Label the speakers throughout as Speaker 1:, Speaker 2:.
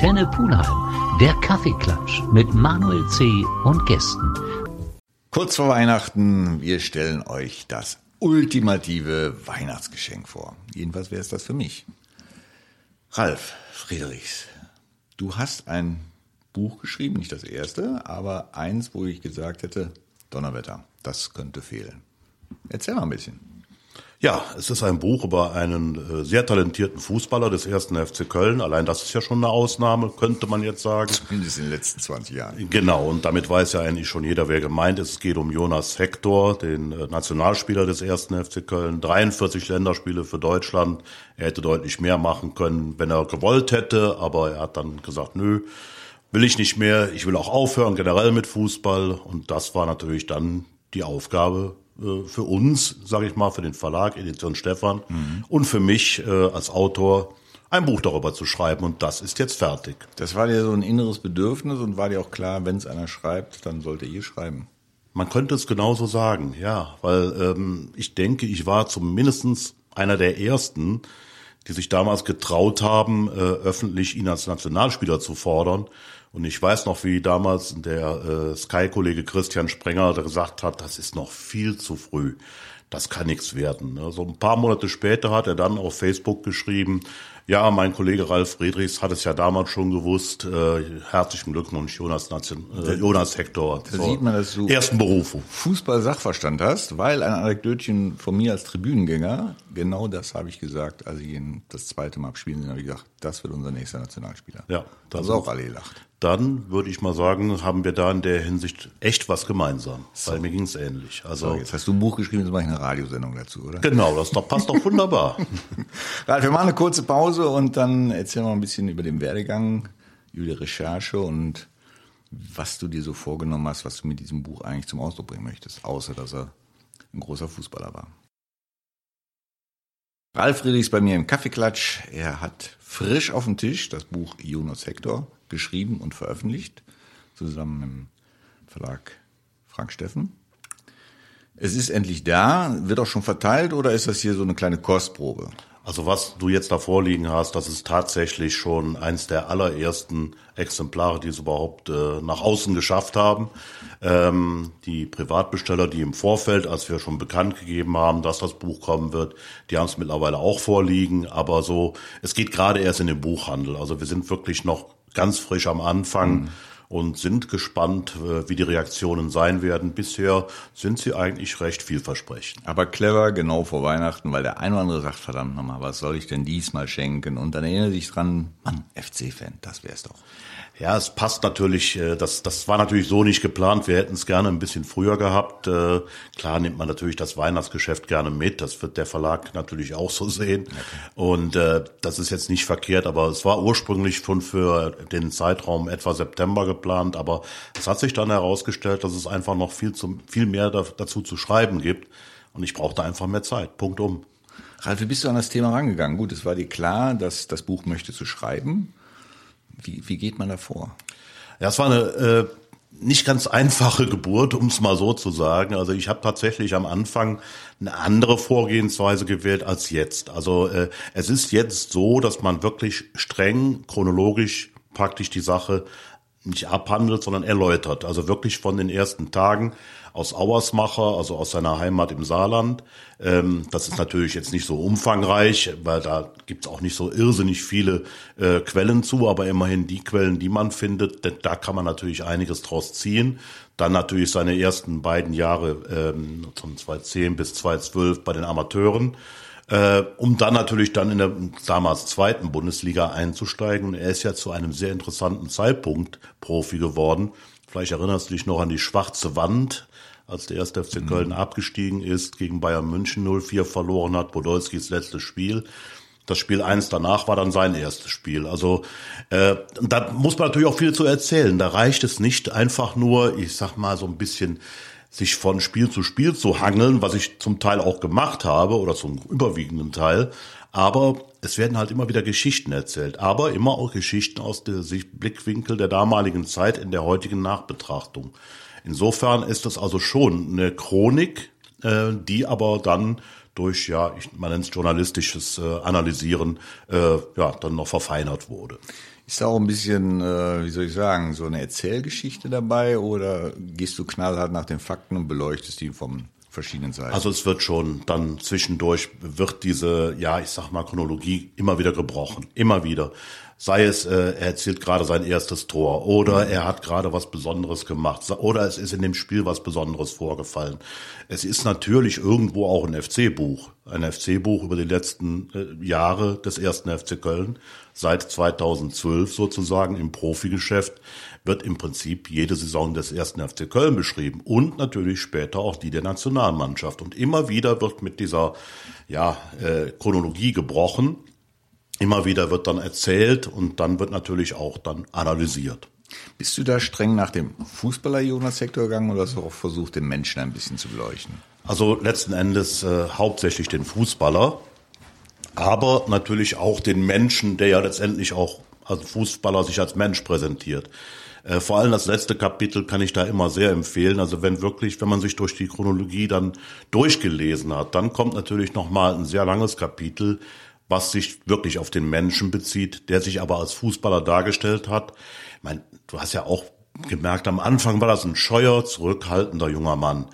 Speaker 1: Antenne Pulheim, der Kaffeeklatsch mit Manuel C. und Gästen.
Speaker 2: Kurz vor Weihnachten, wir stellen euch das ultimative Weihnachtsgeschenk vor. Jedenfalls wäre es das für mich. Ralf Friedrichs, du hast ein Buch geschrieben, nicht das erste, aber eins, wo ich gesagt hätte, Donnerwetter, das könnte fehlen. Erzähl mal ein bisschen.
Speaker 3: Ja, es ist ein Buch über einen äh, sehr talentierten Fußballer des ersten FC Köln. Allein das ist ja schon eine Ausnahme, könnte man jetzt sagen.
Speaker 2: Zumindest in den letzten 20 Jahren.
Speaker 3: Genau, und damit weiß ja eigentlich schon jeder, wer gemeint ist. Es geht um Jonas Hector, den äh, Nationalspieler des ersten FC Köln. 43 Länderspiele für Deutschland. Er hätte deutlich mehr machen können, wenn er gewollt hätte, aber er hat dann gesagt, nö, will ich nicht mehr. Ich will auch aufhören, generell mit Fußball. Und das war natürlich dann die Aufgabe für uns, sage ich mal, für den Verlag Edition Stefan mhm. und für mich äh, als Autor ein Buch darüber zu schreiben und das ist jetzt fertig.
Speaker 2: Das war dir so ein inneres Bedürfnis und war dir auch klar, wenn es einer schreibt, dann sollte ihr schreiben.
Speaker 3: Man könnte es genauso sagen, ja, weil ähm, ich denke, ich war zumindestens einer der ersten, die sich damals getraut haben, äh, öffentlich ihn als Nationalspieler zu fordern. Und ich weiß noch, wie damals der äh, Sky-Kollege Christian Sprenger gesagt hat, das ist noch viel zu früh. Das kann nichts werden. Also ein paar Monate später hat er dann auf Facebook geschrieben, ja, mein Kollege Ralf Friedrichs hat es ja damals schon gewusst. Äh, herzlichen Glückwunsch, Jonas, Nation, äh, Jonas Hector.
Speaker 2: Da sieht man, dass du
Speaker 3: ersten Berufung.
Speaker 2: Fußball-Sachverstand hast, weil ein Anekdötchen von mir als Tribünengänger, genau das habe ich gesagt, als ich ihn das zweite Mal abspielen habe ich gesagt, das wird unser nächster Nationalspieler.
Speaker 3: Ja.
Speaker 2: Das ist auch alle gelacht
Speaker 3: dann würde ich mal sagen, haben wir da in der Hinsicht echt was gemeinsam. So. Weil mir ging es ähnlich. Also
Speaker 2: so, jetzt hast du ein Buch geschrieben, jetzt mache ich eine Radiosendung dazu, oder?
Speaker 3: Genau, das passt doch wunderbar.
Speaker 2: Ralf, wir machen eine kurze Pause und dann erzählen wir ein bisschen über den Werdegang, über die Recherche und was du dir so vorgenommen hast, was du mit diesem Buch eigentlich zum Ausdruck bringen möchtest, außer dass er ein großer Fußballer war. Ralf Friedrichs bei mir im Kaffeeklatsch. Er hat frisch auf dem Tisch das Buch Jonas Hector geschrieben und veröffentlicht, zusammen im Verlag Frank Steffen. Es ist endlich da, wird auch schon verteilt oder ist das hier so eine kleine Kostprobe?
Speaker 3: Also was du jetzt da vorliegen hast, das ist tatsächlich schon eins der allerersten Exemplare, die es überhaupt äh, nach außen geschafft haben. Ähm, die Privatbesteller, die im Vorfeld, als wir schon bekannt gegeben haben, dass das Buch kommen wird, die haben es mittlerweile auch vorliegen. Aber so, es geht gerade erst in den Buchhandel. Also wir sind wirklich noch ganz frisch am Anfang. Mhm und sind gespannt, äh, wie die Reaktionen sein werden. Bisher sind sie eigentlich recht vielversprechend.
Speaker 2: Aber clever, genau vor Weihnachten, weil der eine oder andere sagt, verdammt nochmal, was soll ich denn diesmal schenken? Und dann erinnert sich dran, Mann, FC-Fan, das wär's doch.
Speaker 3: Ja, es passt natürlich, äh, das, das war natürlich so nicht geplant. Wir hätten es gerne ein bisschen früher gehabt. Äh, klar nimmt man natürlich das Weihnachtsgeschäft gerne mit. Das wird der Verlag natürlich auch so sehen. Okay. Und äh, das ist jetzt nicht verkehrt, aber es war ursprünglich schon für den Zeitraum etwa September geplant. Aber es hat sich dann herausgestellt, dass es einfach noch viel, zu, viel mehr dazu zu schreiben gibt. Und ich brauchte einfach mehr Zeit. Punkt um.
Speaker 2: Ralf, wie bist du an das Thema rangegangen? Gut, es war dir klar, dass das Buch möchte zu schreiben. Wie, wie geht man da vor?
Speaker 3: Ja, es war eine äh, nicht ganz einfache Geburt, um es mal so zu sagen. Also ich habe tatsächlich am Anfang eine andere Vorgehensweise gewählt als jetzt. Also äh, es ist jetzt so, dass man wirklich streng chronologisch praktisch die Sache nicht abhandelt, sondern erläutert. Also wirklich von den ersten Tagen aus Auersmacher, also aus seiner Heimat im Saarland. Ähm, das ist natürlich jetzt nicht so umfangreich, weil da gibt's auch nicht so irrsinnig viele äh, Quellen zu, aber immerhin die Quellen, die man findet, da kann man natürlich einiges draus ziehen. Dann natürlich seine ersten beiden Jahre ähm, von 2010 bis 2012 bei den Amateuren äh, um dann natürlich dann in der damals zweiten Bundesliga einzusteigen. Und er ist ja zu einem sehr interessanten Zeitpunkt Profi geworden. Vielleicht erinnerst du dich noch an die schwarze Wand, als der erste FC Köln mhm. abgestiegen ist, gegen Bayern München 0-4 verloren hat, Podolskis letztes Spiel. Das Spiel eins danach war dann sein erstes Spiel. Also äh, da muss man natürlich auch viel zu erzählen. Da reicht es nicht einfach nur, ich sag mal so ein bisschen sich von Spiel zu Spiel zu hangeln, was ich zum Teil auch gemacht habe oder zum überwiegenden Teil. Aber es werden halt immer wieder Geschichten erzählt, aber immer auch Geschichten aus dem Blickwinkel der damaligen Zeit in der heutigen Nachbetrachtung. Insofern ist das also schon eine Chronik, äh, die aber dann durch, ja, ich, man nennt es journalistisches äh, Analysieren, äh, ja, dann noch verfeinert wurde.
Speaker 2: Ist da auch ein bisschen, äh, wie soll ich sagen, so eine Erzählgeschichte dabei oder gehst du knallhart nach den Fakten und beleuchtest die vom verschiedenen Seiten?
Speaker 3: Also es wird schon dann zwischendurch wird diese, ja, ich sag mal Chronologie immer wieder gebrochen, immer wieder. Sei es, äh, er erzielt gerade sein erstes Tor oder er hat gerade was Besonderes gemacht oder es ist in dem Spiel was Besonderes vorgefallen. Es ist natürlich irgendwo auch ein FC-Buch, ein FC-Buch über die letzten äh, Jahre des ersten FC Köln. Seit 2012 sozusagen im Profigeschäft wird im Prinzip jede Saison des ersten FC Köln beschrieben und natürlich später auch die der Nationalmannschaft. Und immer wieder wird mit dieser ja, äh, Chronologie gebrochen Immer wieder wird dann erzählt und dann wird natürlich auch dann analysiert.
Speaker 2: Bist du da streng nach dem Fußballer Jonas Sektor gegangen oder hast du auch versucht, den Menschen ein bisschen zu beleuchten?
Speaker 3: Also letzten Endes äh, hauptsächlich den Fußballer, aber natürlich auch den Menschen, der ja letztendlich auch als Fußballer sich als Mensch präsentiert. Äh, vor allem das letzte Kapitel kann ich da immer sehr empfehlen. Also wenn wirklich, wenn man sich durch die Chronologie dann durchgelesen hat, dann kommt natürlich noch mal ein sehr langes Kapitel, was sich wirklich auf den Menschen bezieht, der sich aber als Fußballer dargestellt hat. Ich meine, du hast ja auch gemerkt, am Anfang war das ein scheuer, zurückhaltender junger Mann,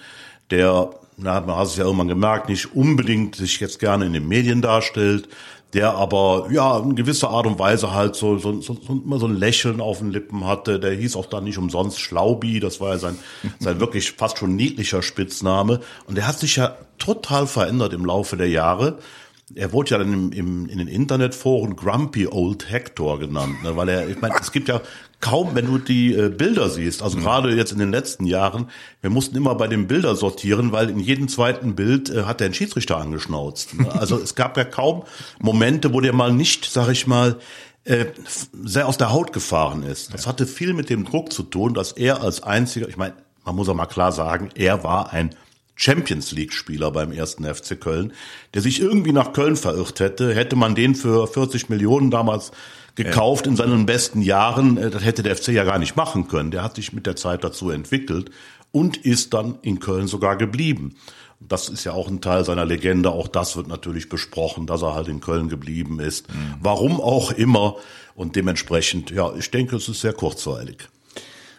Speaker 3: der, na, man hat es ja irgendwann gemerkt, nicht unbedingt sich jetzt gerne in den Medien darstellt, der aber ja in gewisser Art und Weise halt so, so, so, so immer so ein Lächeln auf den Lippen hatte. Der hieß auch dann nicht umsonst Schlaubi, das war ja sein, sein wirklich fast schon niedlicher Spitzname. Und der hat sich ja total verändert im Laufe der Jahre er wurde ja dann im, im, in den Internetforen Grumpy Old Hector genannt, ne, weil er, ich meine, es gibt ja kaum, wenn du die äh, Bilder siehst, also mhm. gerade jetzt in den letzten Jahren, wir mussten immer bei den Bildern sortieren, weil in jedem zweiten Bild äh, hat der einen Schiedsrichter angeschnauzt. Ne? Also es gab ja kaum Momente, wo der mal nicht, sag ich mal, äh, sehr aus der Haut gefahren ist. Das hatte viel mit dem Druck zu tun, dass er als einziger, ich meine, man muss auch mal klar sagen, er war ein Champions League-Spieler beim ersten FC Köln, der sich irgendwie nach Köln verirrt hätte, hätte man den für 40 Millionen damals gekauft in seinen besten Jahren, äh, das hätte der FC ja gar nicht machen können. Der hat sich mit der Zeit dazu entwickelt und ist dann in Köln sogar geblieben. Das ist ja auch ein Teil seiner Legende. Auch das wird natürlich besprochen, dass er halt in Köln geblieben ist. Mhm. Warum auch immer. Und dementsprechend, ja, ich denke, es ist sehr kurzweilig.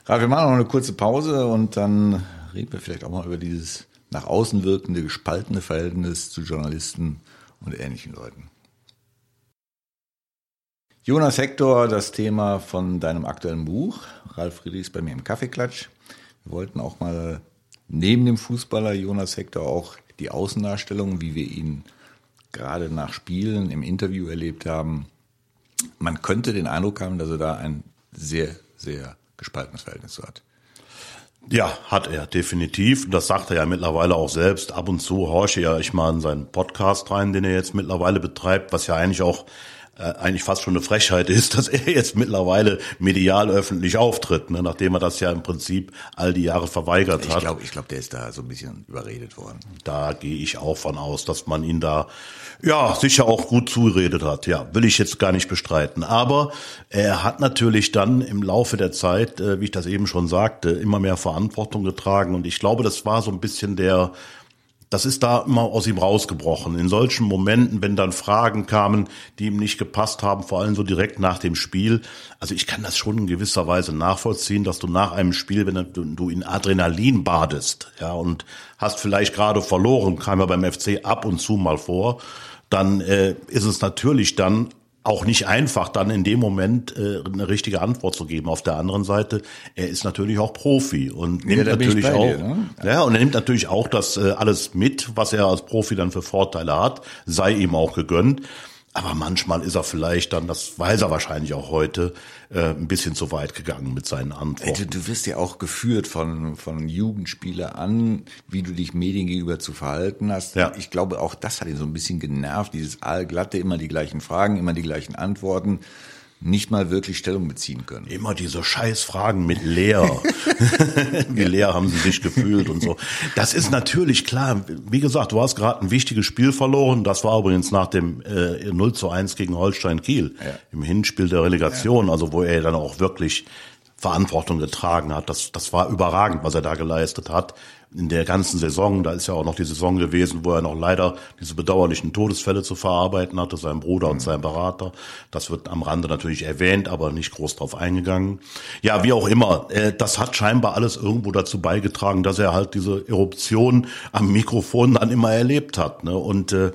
Speaker 2: Ralf, wir machen noch eine kurze Pause und dann reden wir vielleicht auch mal über dieses nach außen wirkende, gespaltene Verhältnis zu Journalisten und ähnlichen Leuten. Jonas Hector, das Thema von deinem aktuellen Buch. Ralf Friedrichs bei mir im Kaffeeklatsch. Wir wollten auch mal neben dem Fußballer Jonas Hector auch die Außendarstellung, wie wir ihn gerade nach Spielen im Interview erlebt haben. Man könnte den Eindruck haben, dass er da ein sehr, sehr gespaltenes Verhältnis hat.
Speaker 3: Ja, hat er, definitiv. Das sagt er ja mittlerweile auch selbst. Ab und zu horche ja ich mal in seinen Podcast rein, den er jetzt mittlerweile betreibt, was ja eigentlich auch eigentlich fast schon eine Frechheit ist, dass er jetzt mittlerweile medial öffentlich auftritt, ne, nachdem er das ja im Prinzip all die Jahre verweigert
Speaker 2: ich
Speaker 3: hat.
Speaker 2: Ich glaube, ich glaub, der ist da so ein bisschen überredet worden.
Speaker 3: Da gehe ich auch von aus, dass man ihn da ja sicher auch gut zugeredet hat. Ja, will ich jetzt gar nicht bestreiten. Aber er hat natürlich dann im Laufe der Zeit, äh, wie ich das eben schon sagte, immer mehr Verantwortung getragen. Und ich glaube, das war so ein bisschen der das ist da immer aus ihm rausgebrochen. In solchen Momenten, wenn dann Fragen kamen, die ihm nicht gepasst haben, vor allem so direkt nach dem Spiel. Also ich kann das schon in gewisser Weise nachvollziehen, dass du nach einem Spiel, wenn du in Adrenalin badest, ja, und hast vielleicht gerade verloren, kam ja beim FC ab und zu mal vor, dann äh, ist es natürlich dann auch nicht einfach, dann in dem Moment äh, eine richtige Antwort zu geben. Auf der anderen Seite, er ist natürlich auch Profi und nimmt ja, natürlich auch, dir, ne? ja, und er nimmt natürlich auch das äh, alles mit, was er als Profi dann für Vorteile hat, sei ihm auch gegönnt. Aber manchmal ist er vielleicht dann, das weiß er wahrscheinlich auch heute, äh, ein bisschen zu weit gegangen mit seinen Antworten.
Speaker 2: Du, du wirst ja auch geführt von, von Jugendspieler an, wie du dich Medien gegenüber zu verhalten hast. Ja. Ich glaube, auch das hat ihn so ein bisschen genervt, dieses allglatte, immer die gleichen Fragen, immer die gleichen Antworten nicht mal wirklich Stellung beziehen können.
Speaker 3: Immer diese Scheißfragen mit leer. Wie leer haben sie sich gefühlt und so. Das ist natürlich klar. Wie gesagt, du hast gerade ein wichtiges Spiel verloren. Das war übrigens nach dem äh, 0 zu 1 gegen Holstein Kiel ja. im Hinspiel der Relegation, ja. also wo er dann auch wirklich Verantwortung getragen hat. Das, das war überragend, was er da geleistet hat in der ganzen Saison. Da ist ja auch noch die Saison gewesen, wo er noch leider diese bedauerlichen Todesfälle zu verarbeiten hatte, sein Bruder und sein Berater. Das wird am Rande natürlich erwähnt, aber nicht groß drauf eingegangen. Ja, wie auch immer, äh, das hat scheinbar alles irgendwo dazu beigetragen, dass er halt diese Eruption am Mikrofon dann immer erlebt hat. Ne? Und äh,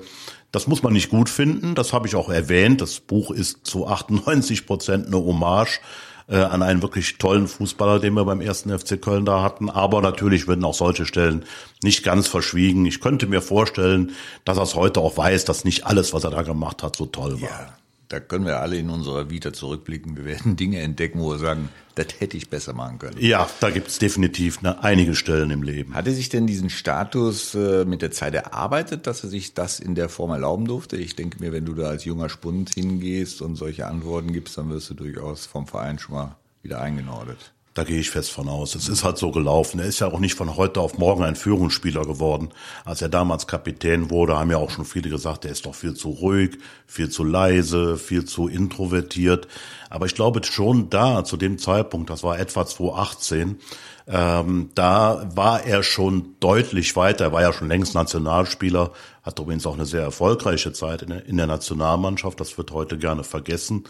Speaker 3: das muss man nicht gut finden, das habe ich auch erwähnt. Das Buch ist zu 98 Prozent eine Hommage äh, an einen wirklich tollen Fußballer, den wir beim ersten FC Köln da hatten. Aber natürlich werden auch solche Stellen nicht ganz verschwiegen. Ich könnte mir vorstellen, dass er es heute auch weiß, dass nicht alles, was er da gemacht hat, so toll war.
Speaker 2: Ja da können wir alle in unserer Vita zurückblicken. Wir werden Dinge entdecken, wo wir sagen, das hätte ich besser machen können.
Speaker 3: Ja, da gibt es definitiv ne, einige Stellen im Leben.
Speaker 2: Hat er sich denn diesen Status äh, mit der Zeit erarbeitet, dass er sich das in der Form erlauben durfte? Ich denke mir, wenn du da als junger Spund hingehst und solche Antworten gibst, dann wirst du durchaus vom Verein schon mal wieder eingenordet.
Speaker 3: Da gehe ich fest von aus. Es ist halt so gelaufen. Er ist ja auch nicht von heute auf morgen ein Führungsspieler geworden. Als er damals Kapitän wurde, haben ja auch schon viele gesagt, er ist doch viel zu ruhig, viel zu leise, viel zu introvertiert. Aber ich glaube schon da, zu dem Zeitpunkt, das war etwa 2018, ähm, da war er schon deutlich weiter. Er war ja schon längst Nationalspieler, hat übrigens auch eine sehr erfolgreiche Zeit in der, in der Nationalmannschaft. Das wird heute gerne vergessen.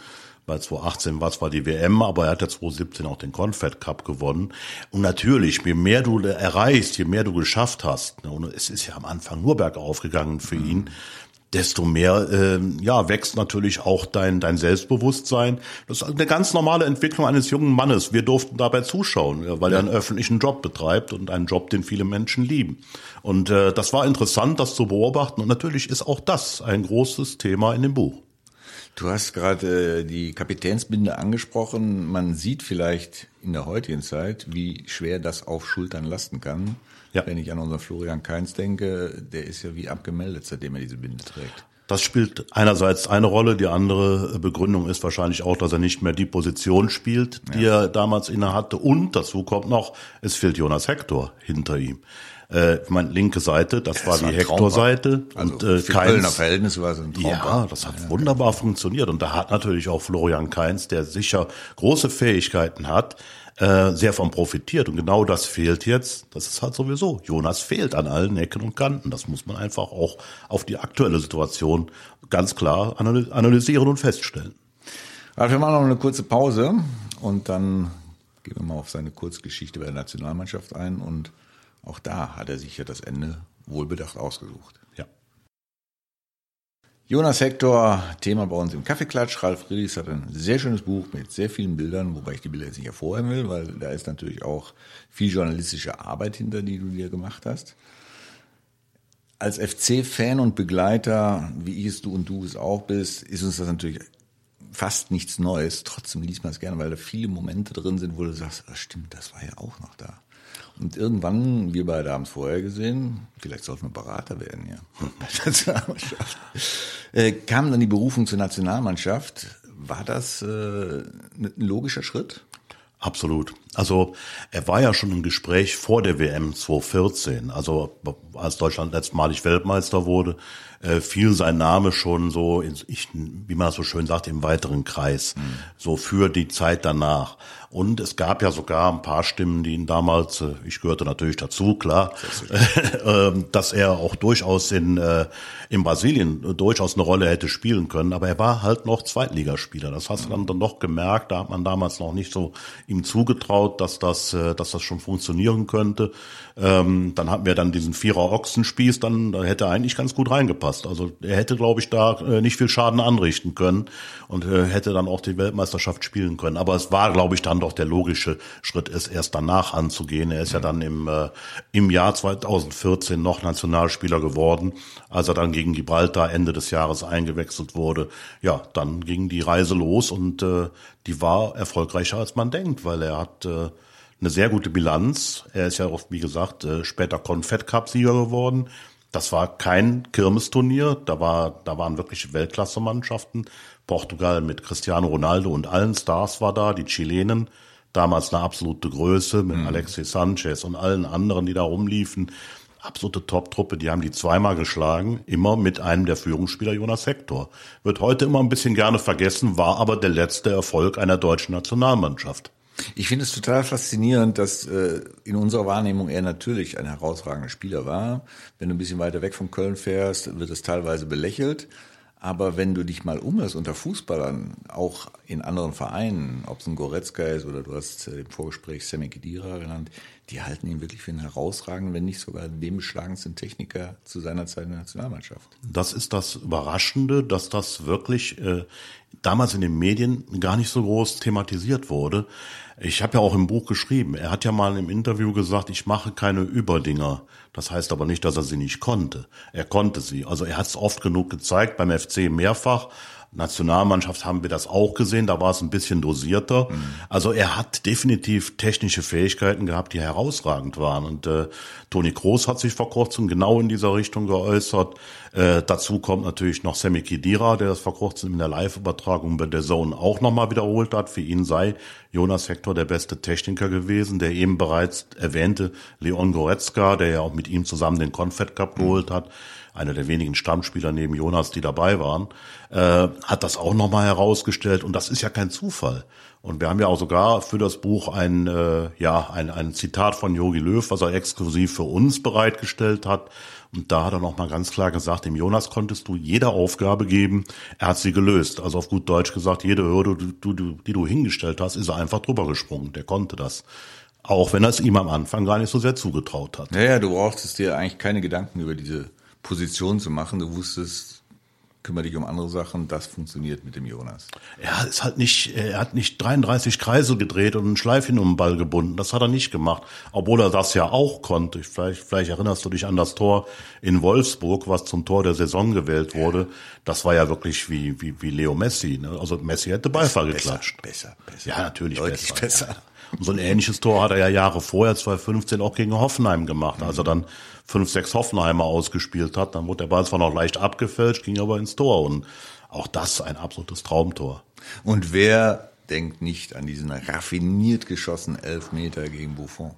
Speaker 3: Bei 2018 war zwar die WM, aber er hat ja 2017 auch den Confed Cup gewonnen. Und natürlich, je mehr du erreichst, je mehr du geschafft hast, ne, und es ist ja am Anfang nur bergauf gegangen für mhm. ihn, desto mehr äh, ja wächst natürlich auch dein dein Selbstbewusstsein. Das ist eine ganz normale Entwicklung eines jungen Mannes. Wir durften dabei zuschauen, weil ja. er einen öffentlichen Job betreibt und einen Job, den viele Menschen lieben. Und äh, das war interessant, das zu beobachten. Und natürlich ist auch das ein großes Thema in dem Buch.
Speaker 2: Du hast gerade äh, die Kapitänsbinde angesprochen. Man sieht vielleicht in der heutigen Zeit, wie schwer das auf Schultern lasten kann. Ja. Wenn ich an unseren Florian Kainz denke, der ist ja wie abgemeldet, seitdem er diese Binde trägt.
Speaker 3: Das spielt einerseits eine Rolle, die andere Begründung ist wahrscheinlich auch, dass er nicht mehr die Position spielt, die ja. er damals inne hatte. Und dazu kommt noch, es fehlt Jonas Hector hinter ihm. Äh, meine linke Seite, das, das war die Hector-Seite.
Speaker 2: Also und äh, für Keins, Kölner Verhältnisse war es ein Traum.
Speaker 3: Ja, das hat ja, wunderbar ja. funktioniert. Und da hat natürlich auch Florian Keins, der sicher große Fähigkeiten hat, äh, sehr von profitiert. Und genau das fehlt jetzt. Das ist halt sowieso. Jonas fehlt an allen Ecken und Kanten. Das muss man einfach auch auf die aktuelle Situation ganz klar analysieren und feststellen.
Speaker 2: Also wir machen noch eine kurze Pause und dann gehen wir mal auf seine Kurzgeschichte bei der Nationalmannschaft ein und auch da hat er sich ja das Ende wohlbedacht ausgesucht.
Speaker 3: Ja.
Speaker 2: Jonas Hector, Thema bei uns im Kaffeeklatsch. Ralf Friedrichs hat ein sehr schönes Buch mit sehr vielen Bildern, wobei ich die Bilder jetzt nicht hervorheben will, weil da ist natürlich auch viel journalistische Arbeit hinter, die du dir gemacht hast. Als FC-Fan und Begleiter, wie ich es du und du es auch bist, ist uns das natürlich fast nichts Neues. Trotzdem liest man es gerne, weil da viele Momente drin sind, wo du sagst, ah, stimmt, das war ja auch noch da. Und irgendwann, wir beide haben es vorher gesehen, vielleicht sollten wir Berater werden, ja. Nationalmannschaft. Äh, kam dann die Berufung zur Nationalmannschaft. War das äh, ein logischer Schritt?
Speaker 3: Absolut. Also er war ja schon im Gespräch vor der WM 2014. Also als Deutschland letztmalig Weltmeister wurde, äh, fiel sein Name schon so, in, ich, wie man so schön sagt, im weiteren Kreis, mhm. so für die Zeit danach. Und es gab ja sogar ein paar Stimmen, die ihn damals, äh, ich gehörte natürlich dazu, klar, ähm, dass er auch durchaus in, äh, in Brasilien durchaus eine Rolle hätte spielen können. Aber er war halt noch Zweitligaspieler. Das hast du dann, dann doch gemerkt. Da hat man damals noch nicht so ihm zugetraut, dass das, äh, dass das schon funktionieren könnte. Ähm, dann hatten wir dann diesen Vierer Ochsenspieß, dann da hätte er eigentlich ganz gut reingepasst. Also er hätte, glaube ich, da nicht viel Schaden anrichten können und hätte dann auch die Weltmeisterschaft spielen können. Aber es war, glaube ich, dann doch der logische Schritt ist, erst danach anzugehen. Er ist ja dann im, äh, im Jahr 2014 noch Nationalspieler geworden, als er dann gegen Gibraltar Ende des Jahres eingewechselt wurde. Ja, dann ging die Reise los und äh, die war erfolgreicher als man denkt, weil er hat äh, eine sehr gute Bilanz. Er ist ja auch, wie gesagt, äh, später Confed Cup Sieger geworden. Das war kein Kirmesturnier, da war, da waren wirklich Weltklasse-Mannschaften. Portugal mit Cristiano Ronaldo und allen Stars war da, die Chilenen, damals eine absolute Größe mit mhm. Alexis Sanchez und allen anderen, die da rumliefen. Absolute Top-Truppe, die haben die zweimal geschlagen, immer mit einem der Führungsspieler Jonas Hector. Wird heute immer ein bisschen gerne vergessen, war aber der letzte Erfolg einer deutschen Nationalmannschaft.
Speaker 2: Ich finde es total faszinierend, dass äh, in unserer Wahrnehmung er natürlich ein herausragender Spieler war. Wenn du ein bisschen weiter weg von Köln fährst, wird es teilweise belächelt. Aber wenn du dich mal umhörst unter Fußballern, auch in anderen Vereinen, ob es ein Goretzka ist oder du hast äh, im Vorgespräch Sammy Kedira genannt, die halten ihn wirklich für einen herausragenden, wenn nicht sogar den beschlagensten Techniker zu seiner Zeit in der Nationalmannschaft.
Speaker 3: Das ist das Überraschende, dass das wirklich äh, damals in den Medien gar nicht so groß thematisiert wurde. Ich habe ja auch im Buch geschrieben, er hat ja mal im Interview gesagt, ich mache keine Überdinger. Das heißt aber nicht, dass er sie nicht konnte. Er konnte sie. Also er hat es oft genug gezeigt, beim FC mehrfach. Nationalmannschaft haben wir das auch gesehen, da war es ein bisschen dosierter. Mhm. Also er hat definitiv technische Fähigkeiten gehabt, die herausragend waren. Und äh, Toni Kroos hat sich vor kurzem genau in dieser Richtung geäußert. Äh, dazu kommt natürlich noch Sammy Kidira, der das vor kurzem in der Live-Übertragung bei der Zone auch nochmal wiederholt hat. Für ihn sei Jonas Hector der beste Techniker gewesen. Der eben bereits erwähnte Leon Goretzka, der ja auch mit ihm zusammen den Confed Cup mhm. geholt hat, einer der wenigen Stammspieler neben Jonas, die dabei waren, äh, hat das auch nochmal herausgestellt. Und das ist ja kein Zufall. Und wir haben ja auch sogar für das Buch ein, äh, ja, ein, ein Zitat von Yogi Löw, was er exklusiv für uns bereitgestellt hat. Und da hat er nochmal ganz klar gesagt, dem Jonas konntest du jede Aufgabe geben, er hat sie gelöst. Also auf gut Deutsch gesagt, jede Hürde, die du, hingestellt hast, ist er einfach drüber gesprungen. Der konnte das. Auch wenn er es ihm am Anfang gar nicht so sehr zugetraut hat.
Speaker 2: Ja, ja, du brauchtest dir eigentlich keine Gedanken über diese Position zu machen. Du wusstest, kümmere dich um andere Sachen, das funktioniert mit dem Jonas.
Speaker 3: Er ist halt nicht, er hat nicht 33 Kreise gedreht und einen Schleifchen um den Ball gebunden. Das hat er nicht gemacht. Obwohl er das ja auch konnte. Vielleicht, vielleicht erinnerst du dich an das Tor in Wolfsburg, was zum Tor der Saison gewählt wurde. Das war ja wirklich wie, wie, wie Leo Messi. Ne? Also Messi hätte Beifall besser, geklatscht.
Speaker 2: Besser, besser.
Speaker 3: Ja, natürlich
Speaker 2: Deutlich
Speaker 3: besser.
Speaker 2: besser. Ja.
Speaker 3: Und so ein ähnliches Tor hat er ja Jahre vorher, 2015, auch gegen Hoffenheim gemacht. Mhm. Also dann fünf, sechs Hoffenheimer ausgespielt hat. Dann wurde der Ball zwar noch leicht abgefälscht, ging aber ins Tor. Und auch das ein absolutes Traumtor.
Speaker 2: Und wer denkt nicht an diesen raffiniert geschossenen Elfmeter gegen Buffon?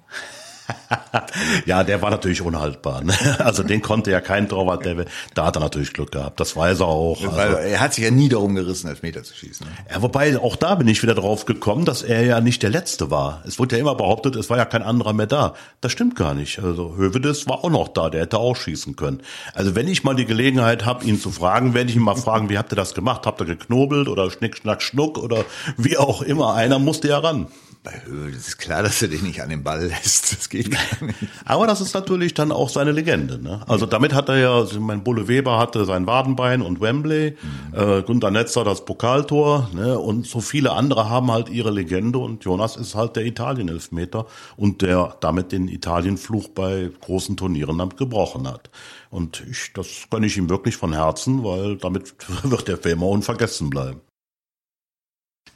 Speaker 3: Ja, der war natürlich unhaltbar. Ne? Also den konnte ja kein Torwart, der, da hat er natürlich Glück gehabt. Das weiß er auch.
Speaker 2: Also, er hat sich ja nie darum gerissen, Elfmeter zu schießen. Ne?
Speaker 3: Ja, wobei, auch da bin ich wieder drauf gekommen, dass er ja nicht der Letzte war. Es wurde ja immer behauptet, es war ja kein anderer mehr da. Das stimmt gar nicht. Also Hövedes war auch noch da, der hätte auch schießen können. Also wenn ich mal die Gelegenheit habe, ihn zu fragen, werde ich ihn mal fragen, wie habt ihr das gemacht? Habt ihr geknobelt oder Schnick, Schnack, Schnuck oder wie auch immer? Einer musste ja ran
Speaker 2: bei Höhl, das ist klar, dass er den nicht an den Ball lässt. Das geht gar nicht.
Speaker 3: Aber das ist natürlich dann auch seine Legende. Ne? Also damit hat er ja, mein Bulle Weber hatte sein Wadenbein und Wembley, mhm. äh, Günter Netzer das Pokaltor ne? und so viele andere haben halt ihre Legende und Jonas ist halt der Italien-Elfmeter und der damit den Italienfluch bei großen Turnieren damit gebrochen hat. Und ich, das gönne ich ihm wirklich von Herzen, weil damit wird der immer unvergessen bleiben.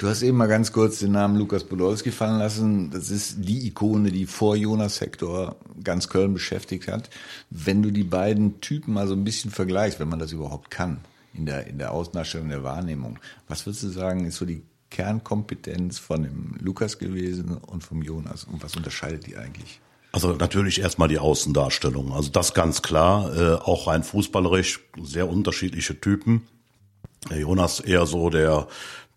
Speaker 2: Du hast eben mal ganz kurz den Namen Lukas Podolski fallen lassen. Das ist die Ikone, die vor Jonas Hector ganz Köln beschäftigt hat. Wenn du die beiden Typen mal so ein bisschen vergleichst, wenn man das überhaupt kann, in der, in der Ausnahstellung der Wahrnehmung, was würdest du sagen, ist so die Kernkompetenz von dem Lukas gewesen und vom Jonas? Und was unterscheidet die eigentlich?
Speaker 3: Also natürlich erstmal die Außendarstellung. Also das ganz klar, äh, auch rein fußballerisch sehr unterschiedliche Typen. Jonas eher so der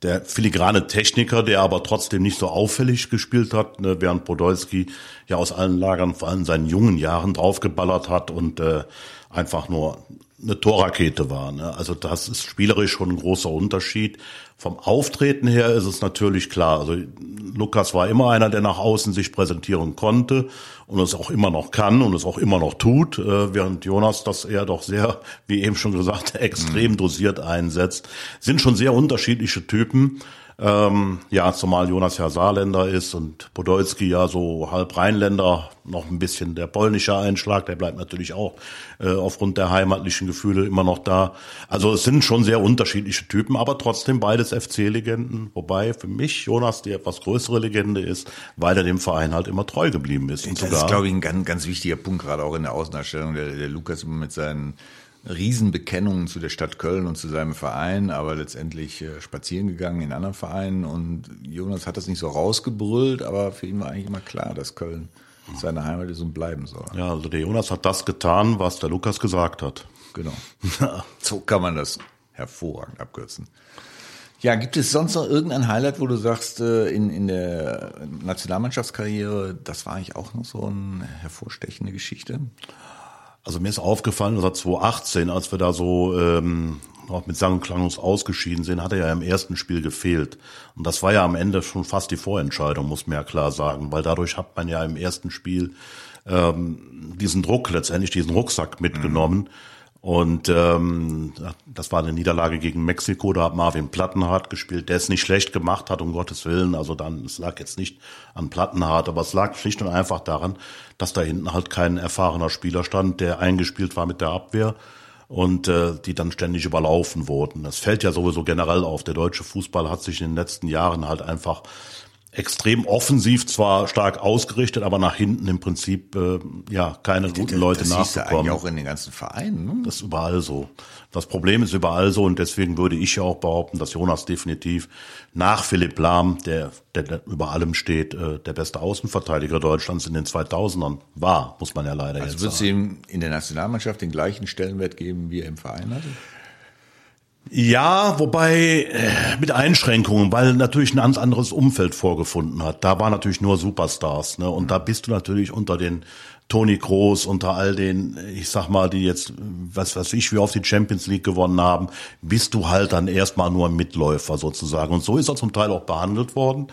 Speaker 3: der filigrane Techniker, der aber trotzdem nicht so auffällig gespielt hat, ne, während Podolski ja aus allen Lagern, vor allem in seinen jungen Jahren, draufgeballert hat und äh, einfach nur eine Torrakete war. Ne? Also das ist spielerisch schon ein großer Unterschied. Vom Auftreten her ist es natürlich klar. Also Lukas war immer einer, der nach außen sich präsentieren konnte und es auch immer noch kann und es auch immer noch tut, äh, während Jonas das eher doch sehr, wie eben schon gesagt, extrem mhm. dosiert einsetzt. Sind schon sehr unterschiedliche Typen. Ähm, ja, zumal Jonas ja Saarländer ist und Podolski ja so halb Rheinländer, noch ein bisschen der polnische Einschlag, der bleibt natürlich auch äh, aufgrund der heimatlichen Gefühle immer noch da. Also es sind schon sehr unterschiedliche Typen, aber trotzdem beides FC-Legenden, wobei für mich Jonas die etwas größere Legende ist, weil er dem Verein halt immer treu geblieben ist.
Speaker 2: Und das sogar, ist, glaube ich, ein ganz, ganz wichtiger Punkt, gerade auch in der Außendarstellung. Der, der Lukas mit seinen Riesenbekennungen zu der Stadt Köln und zu seinem Verein, aber letztendlich äh, spazieren gegangen in anderen Vereinen. Und Jonas hat das nicht so rausgebrüllt, aber für ihn war eigentlich immer klar, dass Köln seine Heimat ist und bleiben soll.
Speaker 3: Ja, also der Jonas hat das getan, was der Lukas gesagt hat.
Speaker 2: Genau. so kann man das hervorragend abkürzen. Ja, gibt es sonst noch irgendein Highlight, wo du sagst, äh, in, in der Nationalmannschaftskarriere, das war eigentlich auch noch so eine hervorstechende Geschichte?
Speaker 3: Also mir ist aufgefallen, dass 2018, als wir da so ähm, auch mit sang- und klanglos ausgeschieden sind, hat er ja im ersten Spiel gefehlt. Und das war ja am Ende schon fast die Vorentscheidung, muss man ja klar sagen, weil dadurch hat man ja im ersten Spiel ähm, diesen Druck letztendlich, diesen Rucksack mitgenommen. Mhm. Und ähm, das war eine Niederlage gegen Mexiko, da hat Marvin Plattenhardt gespielt, der es nicht schlecht gemacht hat, um Gottes Willen. Also dann, es lag jetzt nicht an Plattenhardt, aber es lag schlicht und einfach daran, dass da hinten halt kein erfahrener Spieler stand, der eingespielt war mit der Abwehr und äh, die dann ständig überlaufen wurden. Das fällt ja sowieso generell auf. Der deutsche Fußball hat sich in den letzten Jahren halt einfach extrem offensiv zwar stark ausgerichtet, aber nach hinten im Prinzip äh, ja keine ich guten Leute
Speaker 2: das
Speaker 3: nachbekommen.
Speaker 2: Das auch in den ganzen Vereinen. Ne?
Speaker 3: Das ist überall so. Das Problem ist überall so und deswegen würde ich ja auch behaupten, dass Jonas definitiv nach Philipp Lahm, der, der über allem steht, äh, der beste Außenverteidiger Deutschlands in den 2000ern war, muss man ja leider
Speaker 2: also
Speaker 3: jetzt
Speaker 2: sagen. Also wird ihm in der Nationalmannschaft den gleichen Stellenwert geben, wie er im Verein hatte?
Speaker 3: Ja, wobei äh, mit Einschränkungen, weil natürlich ein ganz anderes Umfeld vorgefunden hat. Da waren natürlich nur Superstars, ne? Und da bist du natürlich unter den Toni Kroos, unter all den, ich sag mal, die jetzt, was weiß ich, wie auf die Champions League gewonnen haben, bist du halt dann erstmal nur ein Mitläufer sozusagen. Und so ist er zum Teil auch behandelt worden.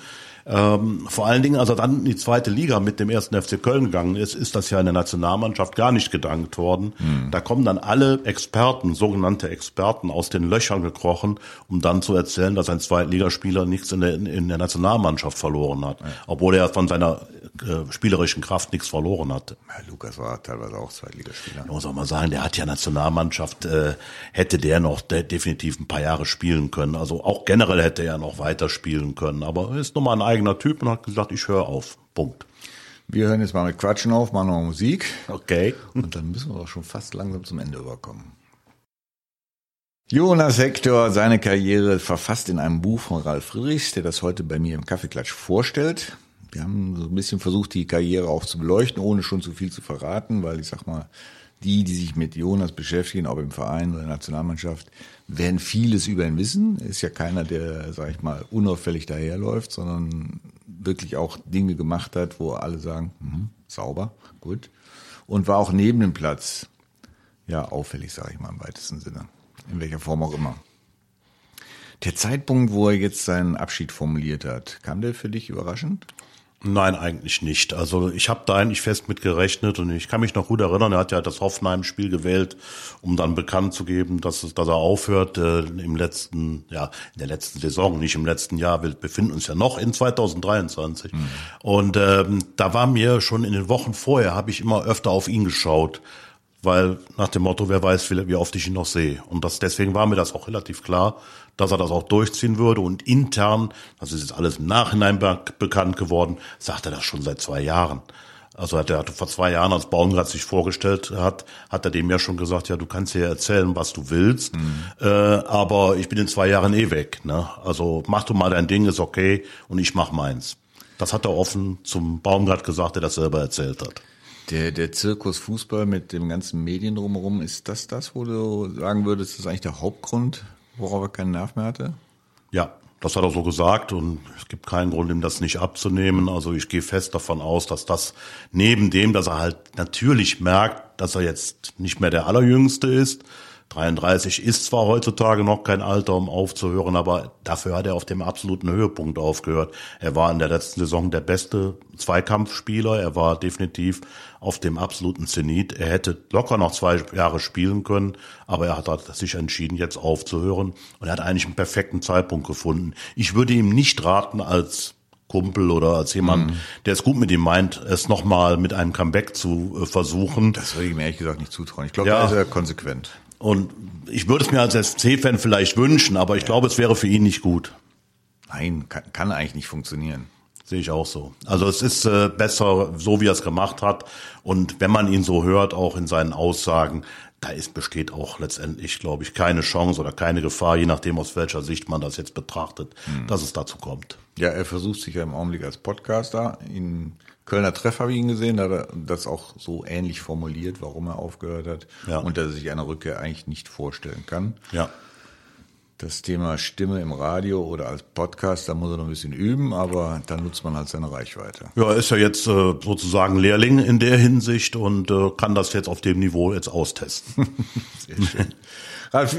Speaker 3: Ähm, vor allen Dingen, als er dann in die zweite Liga mit dem ersten FC Köln gegangen ist, ist das ja in der Nationalmannschaft gar nicht gedankt worden. Mhm. Da kommen dann alle Experten, sogenannte Experten, aus den Löchern gekrochen, um dann zu erzählen, dass ein Zweitligaspieler nichts in der, in der Nationalmannschaft verloren hat, ja. obwohl er von seiner äh, spielerischen Kraft nichts verloren hatte.
Speaker 2: Ja, Lukas war teilweise auch Zweitligaspieler.
Speaker 3: Muss auch mal sagen, der hat ja Nationalmannschaft, äh, hätte der noch der definitiv ein paar Jahre spielen können. Also auch generell hätte er noch weiter spielen können. Aber er ist nochmal ein eigener Typ und hat gesagt, ich höre auf. Punkt.
Speaker 2: Wir hören jetzt mal mit Quatschen auf, machen noch Musik.
Speaker 3: Okay.
Speaker 2: Und dann müssen wir auch schon fast langsam zum Ende überkommen. Jonas Hector, seine Karriere verfasst in einem Buch von Ralf Friedrichs, der das heute bei mir im Kaffeeklatsch vorstellt. Wir haben so ein bisschen versucht, die Karriere auch zu beleuchten, ohne schon zu viel zu verraten, weil ich sag mal, die, die sich mit Jonas beschäftigen, ob im Verein oder Nationalmannschaft, werden vieles über ihn wissen. Ist ja keiner, der, sag ich mal, unauffällig daherläuft, sondern wirklich auch Dinge gemacht hat, wo alle sagen, mh, sauber, gut. Und war auch neben dem Platz, ja, auffällig, sage ich mal im weitesten Sinne. In welcher Form auch immer. Der Zeitpunkt, wo er jetzt seinen Abschied formuliert hat, kam der für dich überraschend?
Speaker 3: Nein, eigentlich nicht. Also ich habe da eigentlich fest mit gerechnet und ich kann mich noch gut erinnern, er hat ja das Hoffenheim-Spiel gewählt, um dann bekannt zu geben, dass, es, dass er aufhört äh, im letzten, ja, in der letzten Saison, nicht im letzten Jahr. Wir befinden uns ja noch in 2023. Mhm. Und ähm, da war mir schon in den Wochen vorher, habe ich immer öfter auf ihn geschaut weil nach dem Motto, wer weiß, wie oft ich ihn noch sehe. Und das, deswegen war mir das auch relativ klar, dass er das auch durchziehen würde. Und intern, das ist jetzt alles im Nachhinein bekannt geworden, sagt er das schon seit zwei Jahren. Also hat er vor zwei Jahren, als Baumgart sich vorgestellt hat, hat er dem ja schon gesagt, ja, du kannst hier erzählen, was du willst, mhm. äh, aber ich bin in zwei Jahren eh weg. Ne? Also mach du mal dein Ding, ist okay, und ich mach meins. Das hat er offen zum Baumgart gesagt, der das selber erzählt hat.
Speaker 2: Der, der Zirkus Fußball mit dem ganzen Medien drumherum, ist das das, wo du sagen würdest, das ist eigentlich der Hauptgrund, worauf er keinen Nerv mehr hatte?
Speaker 3: Ja, das hat er so gesagt und es gibt keinen Grund, ihm das nicht abzunehmen. Also ich gehe fest davon aus, dass das neben dem, dass er halt natürlich merkt, dass er jetzt nicht mehr der Allerjüngste ist, 33 ist zwar heutzutage noch kein Alter, um aufzuhören, aber dafür hat er auf dem absoluten Höhepunkt aufgehört. Er war in der letzten Saison der beste Zweikampfspieler. Er war definitiv auf dem absoluten Zenit. Er hätte locker noch zwei Jahre spielen können, aber er hat sich entschieden, jetzt aufzuhören. Und er hat eigentlich einen perfekten Zeitpunkt gefunden. Ich würde ihm nicht raten, als Kumpel oder als jemand, mhm. der es gut mit ihm meint, es nochmal mit einem Comeback zu äh, versuchen.
Speaker 2: Das würde ich mir ehrlich gesagt nicht zutrauen. Ich glaube, ja. da ist er konsequent.
Speaker 3: Und ich würde es mir als SC-Fan vielleicht wünschen, aber ich ja. glaube, es wäre für ihn nicht gut.
Speaker 2: Nein, kann, kann eigentlich nicht funktionieren.
Speaker 3: Sehe ich auch so. Also es ist äh, besser, so wie er es gemacht hat. Und wenn man ihn so hört, auch in seinen Aussagen, da ist, besteht auch letztendlich, glaube ich, keine Chance oder keine Gefahr, je nachdem, aus welcher Sicht man das jetzt betrachtet, hm. dass es dazu kommt.
Speaker 2: Ja, er versucht sich ja im Augenblick als Podcaster. In Kölner Treff habe ich ihn gesehen, da hat er das auch so ähnlich formuliert, warum er aufgehört hat ja. und dass er sich eine Rückkehr eigentlich nicht vorstellen kann.
Speaker 3: Ja.
Speaker 2: Das Thema Stimme im Radio oder als Podcast, da muss er noch ein bisschen üben, aber dann nutzt man halt seine Reichweite.
Speaker 3: Ja, ist ja jetzt äh, sozusagen Lehrling in der Hinsicht und äh, kann das jetzt auf dem Niveau jetzt austesten.
Speaker 2: Sehr schön. Ralf,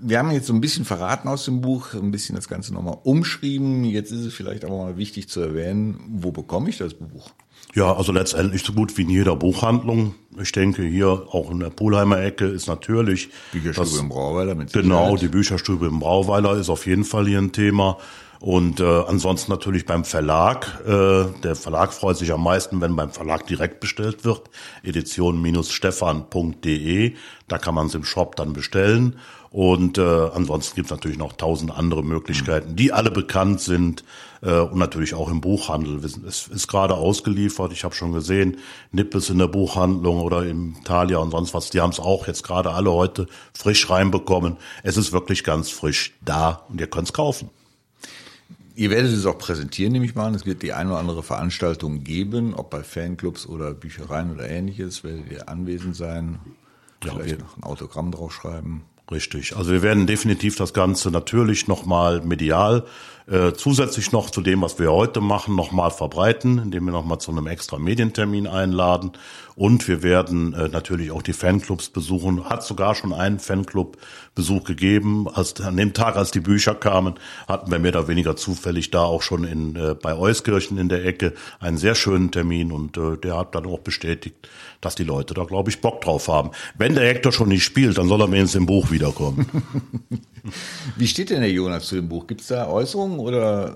Speaker 2: wir haben jetzt so ein bisschen verraten aus dem Buch, ein bisschen das Ganze nochmal umschrieben. Jetzt ist es vielleicht aber mal wichtig zu erwähnen, wo bekomme ich das Buch?
Speaker 3: Ja, also letztendlich so gut wie in jeder Buchhandlung. Ich denke, hier auch in der Poolheimer Ecke ist natürlich.
Speaker 2: Bücherstube das, im Brauweiler mit
Speaker 3: Sicherheit. Genau, die Bücherstube im Brauweiler ist auf jeden Fall hier ein Thema. Und äh, ansonsten natürlich beim Verlag. Äh, der Verlag freut sich am meisten, wenn beim Verlag direkt bestellt wird. Edition-stefan.de. Da kann man es im Shop dann bestellen. Und äh, ansonsten gibt es natürlich noch tausend andere Möglichkeiten, die alle bekannt sind äh, und natürlich auch im Buchhandel. Es ist gerade ausgeliefert. Ich habe schon gesehen, Nippes in der Buchhandlung oder im Thalia und sonst was. Die haben es auch jetzt gerade alle heute frisch reinbekommen. Es ist wirklich ganz frisch da und ihr könnt es kaufen.
Speaker 2: Ihr werdet es auch präsentieren, nehme ich mal an. Es wird die eine oder andere Veranstaltung geben, ob bei Fanclubs oder Büchereien oder ähnliches. Werdet ihr anwesend sein? Vielleicht ja, noch ein Autogramm draufschreiben.
Speaker 3: Richtig. Also wir werden definitiv das Ganze natürlich nochmal medial äh, zusätzlich noch zu dem, was wir heute machen, nochmal verbreiten, indem wir nochmal zu einem extra Medientermin einladen. Und wir werden äh, natürlich auch die Fanclubs besuchen. Hat sogar schon einen Fanclub-Besuch gegeben. Als, an dem Tag, als die Bücher kamen, hatten wir mehr oder weniger zufällig da auch schon in, äh, bei Euskirchen in der Ecke einen sehr schönen Termin. Und äh, der hat dann auch bestätigt, dass die Leute da, glaube ich, Bock drauf haben. Wenn der Hector schon nicht spielt, dann soll er wenigstens im Buch wiederkommen.
Speaker 2: Wie steht denn der Jonas zu dem Buch? Gibt es da Äußerungen oder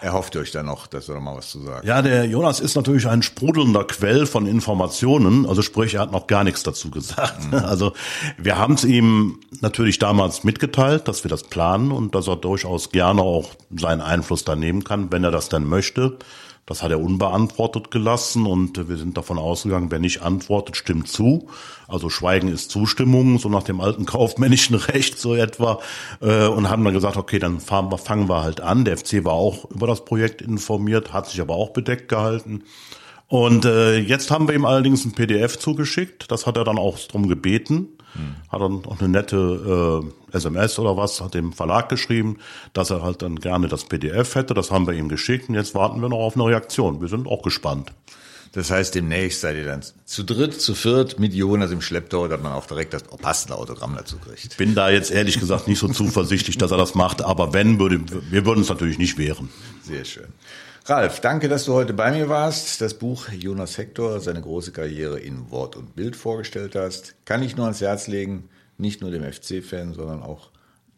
Speaker 2: erhofft ihr euch da noch, dass er noch mal was zu sagen?
Speaker 3: Ja, der Jonas ist natürlich ein sprudelnder Quell von Informationen. Also sprich, er hat noch gar nichts dazu gesagt. Mhm. Also wir haben es ihm natürlich damals mitgeteilt, dass wir das planen und dass er durchaus gerne auch seinen Einfluss da nehmen kann, wenn er das dann möchte. Das hat er unbeantwortet gelassen und wir sind davon ausgegangen, wer nicht antwortet, stimmt zu. Also Schweigen ist Zustimmung, so nach dem alten kaufmännischen Recht so etwa. Äh, und haben dann gesagt, okay, dann fangen wir halt an. Der FC war auch über das Projekt informiert, hat sich aber auch bedeckt gehalten. Und äh, jetzt haben wir ihm allerdings ein PDF zugeschickt. Das hat er dann auch drum gebeten. Hat dann auch eine nette äh, SMS oder was, hat dem Verlag geschrieben, dass er halt dann gerne das PDF hätte. Das haben wir ihm geschickt und jetzt warten wir noch auf eine Reaktion. Wir sind auch gespannt.
Speaker 2: Das heißt, demnächst seid ihr dann zu dritt, zu viert mit Jonas im Schlepptau, dass man auch direkt das passende Autogramm dazu kriegt.
Speaker 3: Bin da jetzt ehrlich gesagt nicht so zuversichtlich, dass er das macht, aber wenn, würde, wir würden uns natürlich nicht wehren.
Speaker 2: Sehr schön. Ralf, danke, dass du heute bei mir warst. Das Buch Jonas Hector, seine große Karriere in Wort und Bild vorgestellt hast, kann ich nur ans Herz legen. Nicht nur dem FC-Fan, sondern auch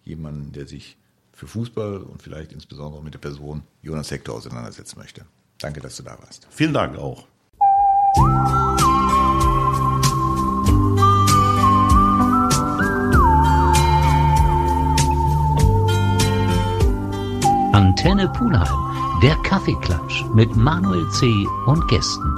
Speaker 2: jemanden, der sich für Fußball und vielleicht insbesondere mit der Person Jonas Hector auseinandersetzen möchte. Danke, dass du da warst.
Speaker 3: Vielen Dank auch.
Speaker 1: Antenne Pulheim der Kaffeeklatsch mit Manuel C. und Gästen